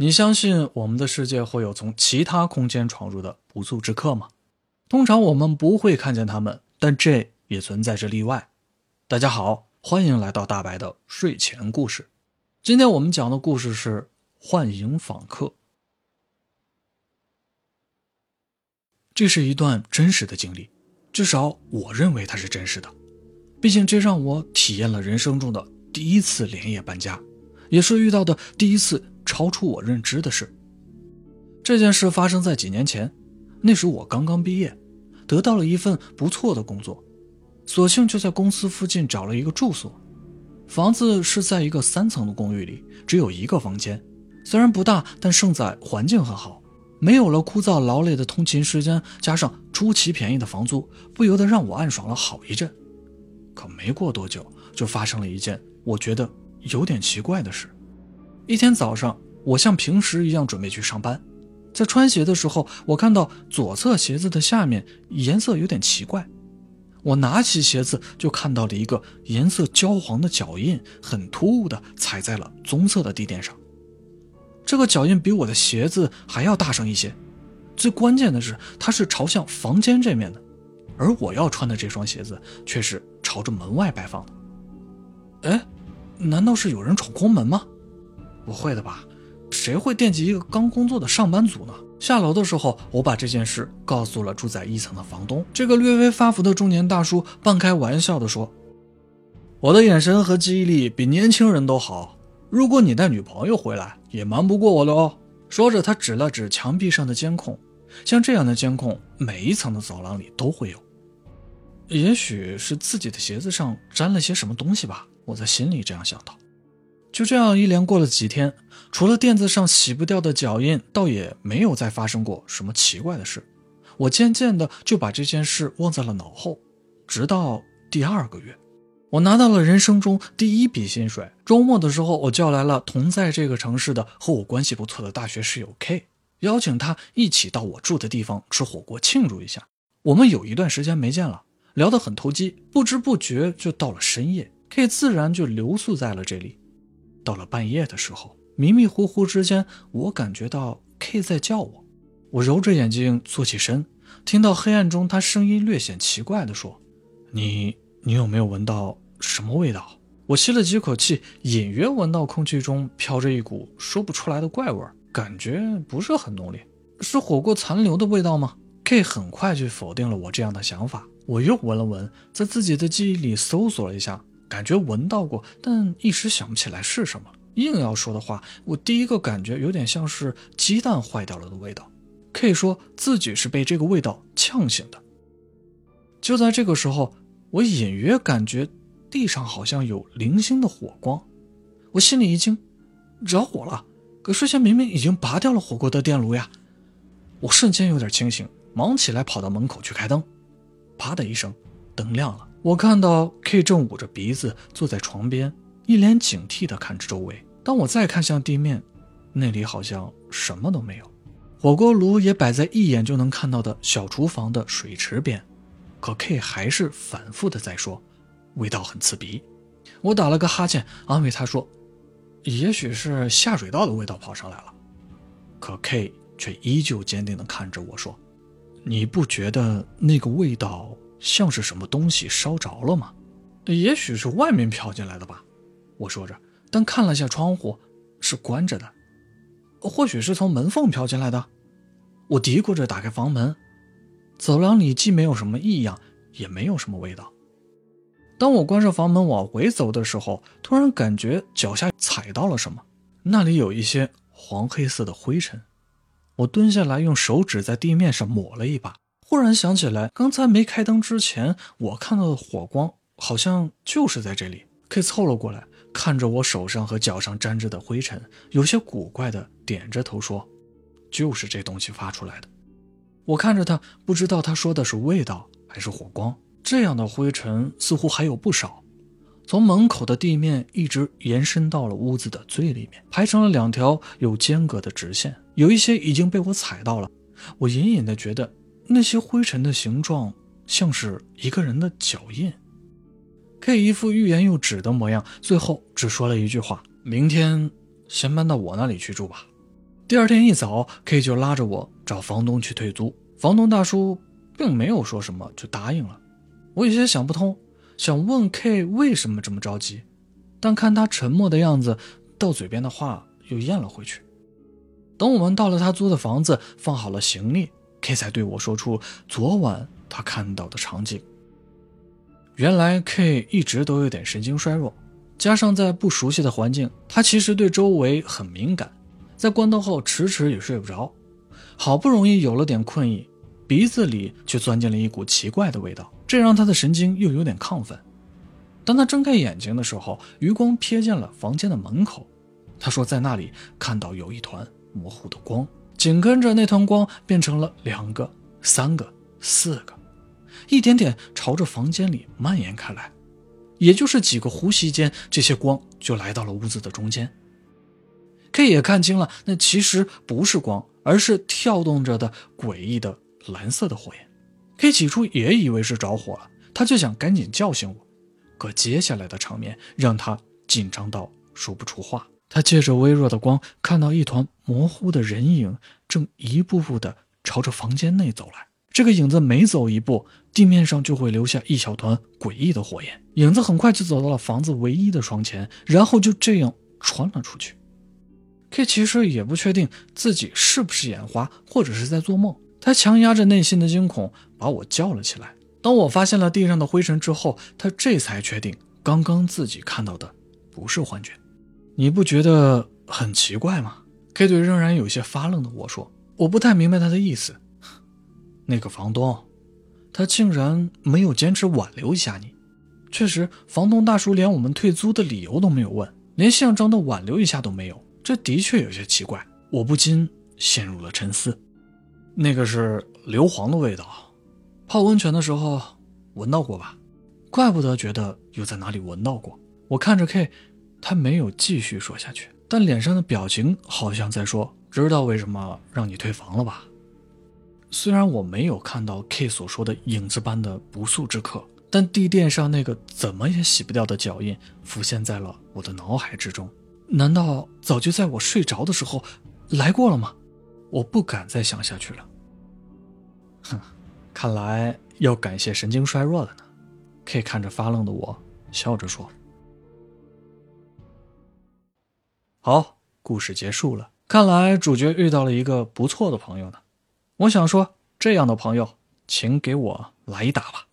你相信我们的世界会有从其他空间闯入的不速之客吗？通常我们不会看见他们，但这也存在着例外。大家好，欢迎来到大白的睡前故事。今天我们讲的故事是幻影访客。这是一段真实的经历，至少我认为它是真实的。毕竟这让我体验了人生中的第一次连夜搬家，也是遇到的第一次超出我认知的事。这件事发生在几年前，那时我刚刚毕业，得到了一份不错的工作，索性就在公司附近找了一个住所。房子是在一个三层的公寓里，只有一个房间，虽然不大，但胜在环境很好。没有了枯燥劳累的通勤时间，加上出奇便宜的房租，不由得让我暗爽了好一阵。可没过多久，就发生了一件我觉得有点奇怪的事。一天早上，我像平时一样准备去上班，在穿鞋的时候，我看到左侧鞋子的下面颜色有点奇怪。我拿起鞋子，就看到了一个颜色焦黄的脚印，很突兀的踩在了棕色的地垫上。这个脚印比我的鞋子还要大声一些，最关键的是，它是朝向房间这面的，而我要穿的这双鞋子却是朝着门外摆放的。哎，难道是有人闯空门吗？不会的吧？谁会惦记一个刚工作的上班族呢？下楼的时候，我把这件事告诉了住在一层的房东。这个略微发福的中年大叔半开玩笑地说：“我的眼神和记忆力比年轻人都好。”如果你带女朋友回来，也瞒不过我的哦。说着，他指了指墙壁上的监控，像这样的监控，每一层的走廊里都会有。也许是自己的鞋子上沾了些什么东西吧，我在心里这样想到。就这样，一连过了几天，除了垫子上洗不掉的脚印，倒也没有再发生过什么奇怪的事。我渐渐的就把这件事忘在了脑后，直到第二个月。我拿到了人生中第一笔薪水。周末的时候，我叫来了同在这个城市的和我关系不错的大学室友 K，邀请他一起到我住的地方吃火锅庆祝一下。我们有一段时间没见了，聊得很投机，不知不觉就到了深夜，K 自然就留宿在了这里。到了半夜的时候，迷迷糊糊之间，我感觉到 K 在叫我。我揉着眼睛坐起身，听到黑暗中他声音略显奇怪地说：“你。”你有没有闻到什么味道？我吸了几口气，隐约闻到空气中飘着一股说不出来的怪味，感觉不是很浓烈。是火锅残留的味道吗？K 很快就否定了我这样的想法。我又闻了闻，在自己的记忆里搜索了一下，感觉闻到过，但一时想不起来是什么。硬要说的话，我第一个感觉有点像是鸡蛋坏掉了的味道。K 说自己是被这个味道呛醒的。就在这个时候。我隐约感觉地上好像有零星的火光，我心里一惊，着火了。可之前明明已经拔掉了火锅的电炉呀！我瞬间有点清醒，忙起来跑到门口去开灯。啪的一声，灯亮了。我看到 K 正捂着鼻子坐在床边，一脸警惕地看着周围。当我再看向地面，那里好像什么都没有，火锅炉也摆在一眼就能看到的小厨房的水池边。可 K 还是反复的在说，味道很刺鼻。我打了个哈欠，安慰他说：“也许是下水道的味道跑上来了。”可 K 却依旧坚定的看着我说：“你不觉得那个味道像是什么东西烧着了吗？也许是外面飘进来的吧。”我说着，但看了下窗户，是关着的。或许是从门缝飘进来的。我嘀咕着打开房门。走廊里既没有什么异样，也没有什么味道。当我关上房门往回走的时候，突然感觉脚下踩到了什么，那里有一些黄黑色的灰尘。我蹲下来，用手指在地面上抹了一把，忽然想起来，刚才没开灯之前，我看到的火光好像就是在这里。K 凑了过来，看着我手上和脚上沾着的灰尘，有些古怪的点着头说：“就是这东西发出来的。”我看着他，不知道他说的是味道还是火光。这样的灰尘似乎还有不少，从门口的地面一直延伸到了屋子的最里面，排成了两条有间隔的直线。有一些已经被我踩到了，我隐隐的觉得那些灰尘的形状像是一个人的脚印。K 一副欲言又止的模样，最后只说了一句话：“明天先搬到我那里去住吧。”第二天一早，K 就拉着我找房东去退租。房东大叔并没有说什么，就答应了。我有些想不通，想问 K 为什么这么着急，但看他沉默的样子，到嘴边的话又咽了回去。等我们到了他租的房子，放好了行李，K 才对我说出昨晚他看到的场景。原来 K 一直都有点神经衰弱，加上在不熟悉的环境，他其实对周围很敏感，在关灯后迟迟也睡不着。好不容易有了点困意，鼻子里却钻进了一股奇怪的味道，这让他的神经又有点亢奋。当他睁开眼睛的时候，余光瞥见了房间的门口，他说在那里看到有一团。模糊的光，紧跟着那团光变成了两个、三个、四个，一点点朝着房间里蔓延开来。也就是几个呼吸间，这些光就来到了屋子的中间。K 也看清了，那其实不是光，而是跳动着的诡异的蓝色的火焰。K 起初也以为是着火了，他就想赶紧叫醒我，可接下来的场面让他紧张到说不出话。他借着微弱的光，看到一团模糊的人影正一步步地朝着房间内走来。这个影子每走一步，地面上就会留下一小团诡异的火焰。影子很快就走到了房子唯一的窗前，然后就这样穿了出去。K 其实也不确定自己是不是眼花，或者是在做梦。他强压着内心的惊恐，把我叫了起来。当我发现了地上的灰尘之后，他这才确定刚刚自己看到的不是幻觉。你不觉得很奇怪吗？K 对仍然有些发愣的我说：“我不太明白他的意思。那个房东，他竟然没有坚持挽留一下你。确实，房东大叔连我们退租的理由都没有问，连象征的挽留一下都没有，这的确有些奇怪。我不禁陷入了沉思。那个是硫磺的味道，泡温泉的时候闻到过吧？怪不得觉得又在哪里闻到过。我看着 K。”他没有继续说下去，但脸上的表情好像在说：“知道为什么让你退房了吧？”虽然我没有看到 K 所说的影子般的不速之客，但地垫上那个怎么也洗不掉的脚印浮现在了我的脑海之中。难道早就在我睡着的时候来过了吗？我不敢再想下去了。哼，看来要感谢神经衰弱了呢。K 看着发愣的我，笑着说。好，故事结束了。看来主角遇到了一个不错的朋友呢。我想说，这样的朋友，请给我来一打吧。